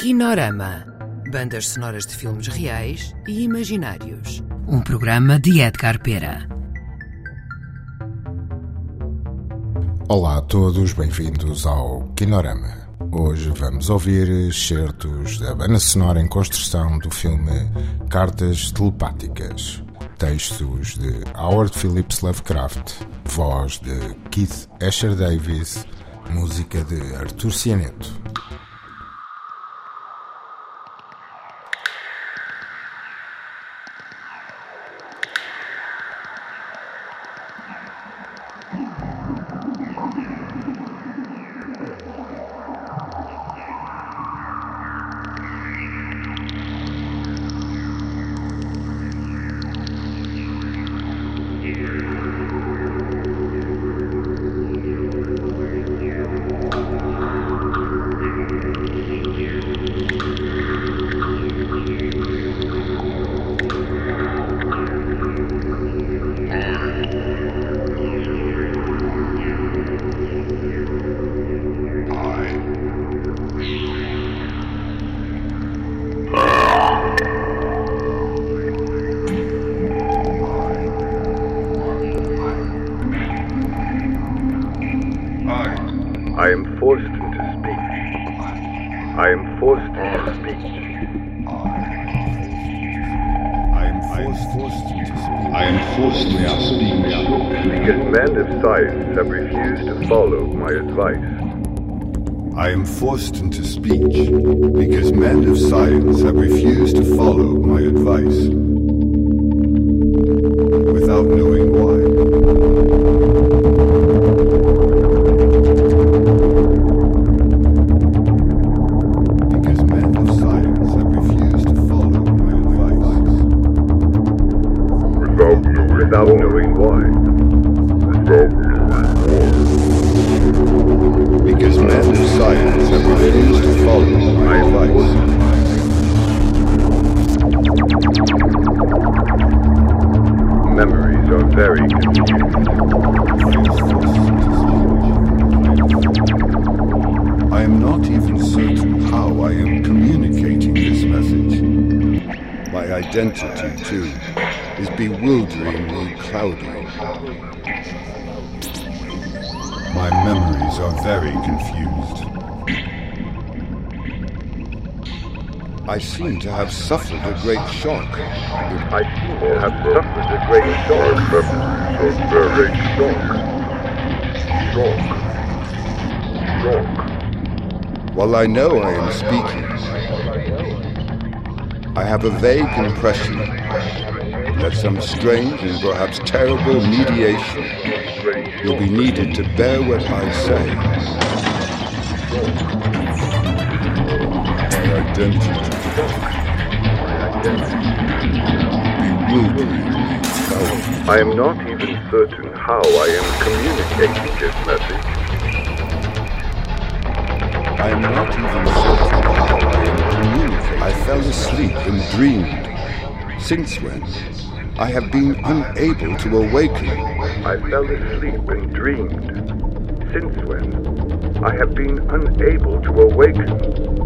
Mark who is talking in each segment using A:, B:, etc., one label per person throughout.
A: Kinorama. Bandas sonoras de filmes reais e imaginários. Um programa de Edgar Pera.
B: Olá a todos, bem-vindos ao Kinorama. Hoje vamos ouvir excertos da banda sonora em construção do filme Cartas Telepáticas. Textos de Howard Phillips Lovecraft, voz de Keith Asher Davis, música de Artur Cianeto.
C: I am forced into speech. I am forced,
D: to speak. I am forced to speak.
C: Because men of science have refused to follow my advice.
D: I am forced into speech because men of science have refused to follow my advice without knowing
C: knowing, without knowing why. Without
D: Because men of science have refused to follow my advice.
C: Memories are very
D: I am not even certain how I am communicating this message. My identity, too, is bewilderingly cloudy. My memories are very confused. I seem to have suffered a great shock.
C: I seem to have suffered a great shock. A very shock. Shock. Shock.
D: While I know I am speaking, I have a vague impression that some strange and perhaps terrible mediation will be needed to bear what I say. My identity. Bewildering.
C: I am not even certain how I am communicating this message.
D: I am not even certain fell asleep and dreamed. Since when? I have been unable to awaken.
C: I fell asleep and dreamed. Since when? I have been unable to awaken.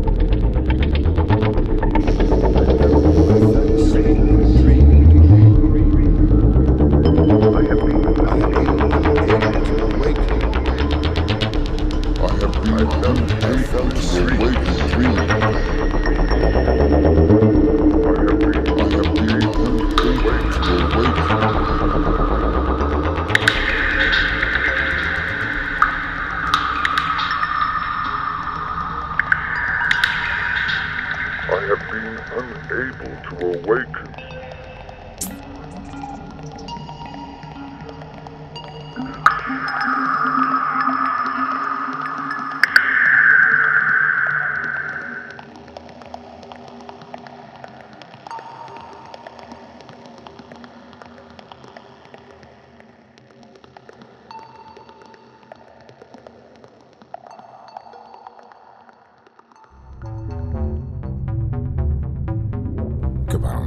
D: Unable to awaken.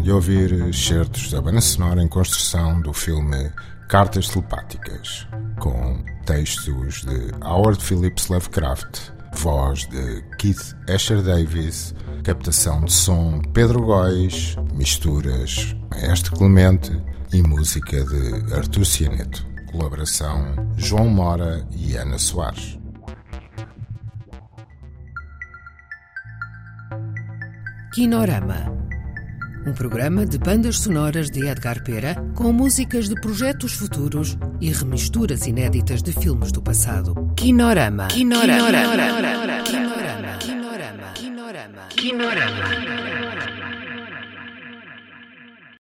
B: De ouvir excertos da banda sonora em construção do filme Cartas Telepáticas, com textos de Howard Phillips Lovecraft, voz de Keith Asher Davis, captação de som Pedro Góis, misturas Maestro Clemente e música de Artur Cianeto. Colaboração João Mora e Ana Soares.
A: Kinorama. Um programa de bandas sonoras de Edgar Pera com músicas de projetos futuros e remisturas inéditas de filmes do passado. Kinorama. Kinorama. Kinorama. Kinorama. Kinorama. Kinorama. Kinorama.